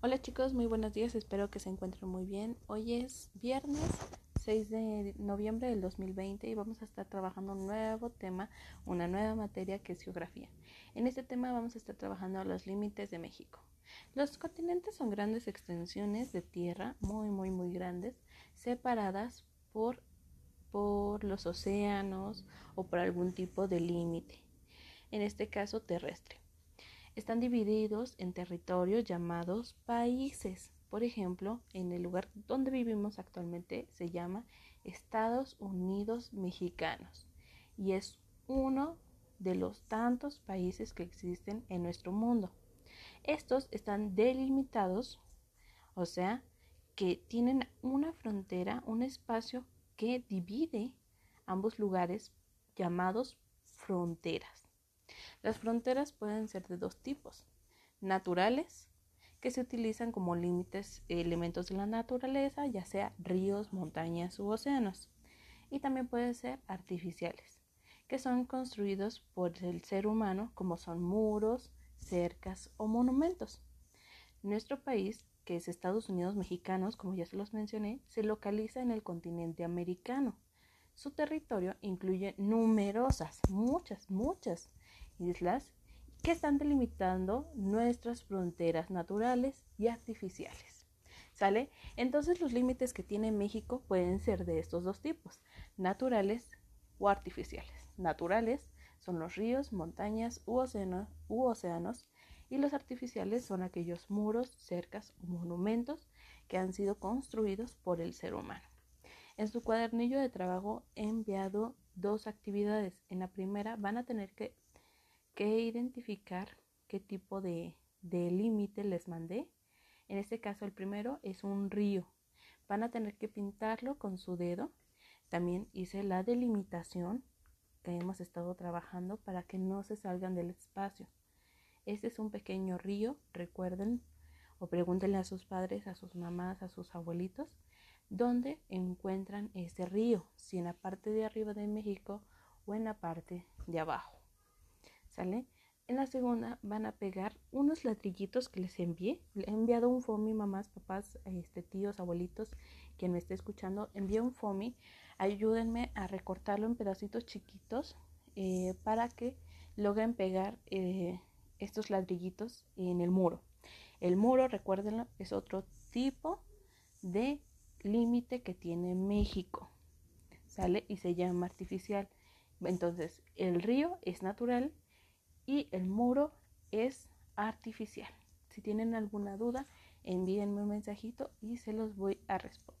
Hola chicos, muy buenos días, espero que se encuentren muy bien. Hoy es viernes 6 de noviembre del 2020 y vamos a estar trabajando un nuevo tema, una nueva materia que es geografía. En este tema vamos a estar trabajando los límites de México. Los continentes son grandes extensiones de tierra, muy, muy, muy grandes, separadas por, por los océanos o por algún tipo de límite, en este caso terrestre están divididos en territorios llamados países. Por ejemplo, en el lugar donde vivimos actualmente se llama Estados Unidos Mexicanos y es uno de los tantos países que existen en nuestro mundo. Estos están delimitados, o sea, que tienen una frontera, un espacio que divide ambos lugares llamados fronteras. Las fronteras pueden ser de dos tipos, naturales, que se utilizan como límites elementos de la naturaleza, ya sea ríos, montañas u océanos, y también pueden ser artificiales, que son construidos por el ser humano como son muros, cercas o monumentos. Nuestro país, que es Estados Unidos mexicanos, como ya se los mencioné, se localiza en el continente americano. Su territorio incluye numerosas, muchas, muchas islas que están delimitando nuestras fronteras naturales y artificiales. ¿Sale? Entonces los límites que tiene México pueden ser de estos dos tipos, naturales o artificiales. Naturales son los ríos, montañas u, u océanos y los artificiales son aquellos muros, cercas o monumentos que han sido construidos por el ser humano. En su cuadernillo de trabajo he enviado dos actividades. En la primera van a tener que identificar qué tipo de, de límite les mandé. En este caso el primero es un río. Van a tener que pintarlo con su dedo. También hice la delimitación que hemos estado trabajando para que no se salgan del espacio. Este es un pequeño río, recuerden o pregúntenle a sus padres, a sus mamás, a sus abuelitos, dónde encuentran ese río, si en la parte de arriba de México o en la parte de abajo. En la segunda van a pegar unos ladrillitos que les envié. Le he enviado un FOMI, mamás, papás, este, tíos, abuelitos, quien me esté escuchando, envíe un FOMI. Ayúdenme a recortarlo en pedacitos chiquitos eh, para que logren pegar eh, estos ladrillitos en el muro. El muro, recuérdenlo, es otro tipo de límite que tiene México. ¿Sale? Y se llama artificial. Entonces, el río es natural y el muro es artificial. Si tienen alguna duda, envíenme un mensajito y se los voy a responder.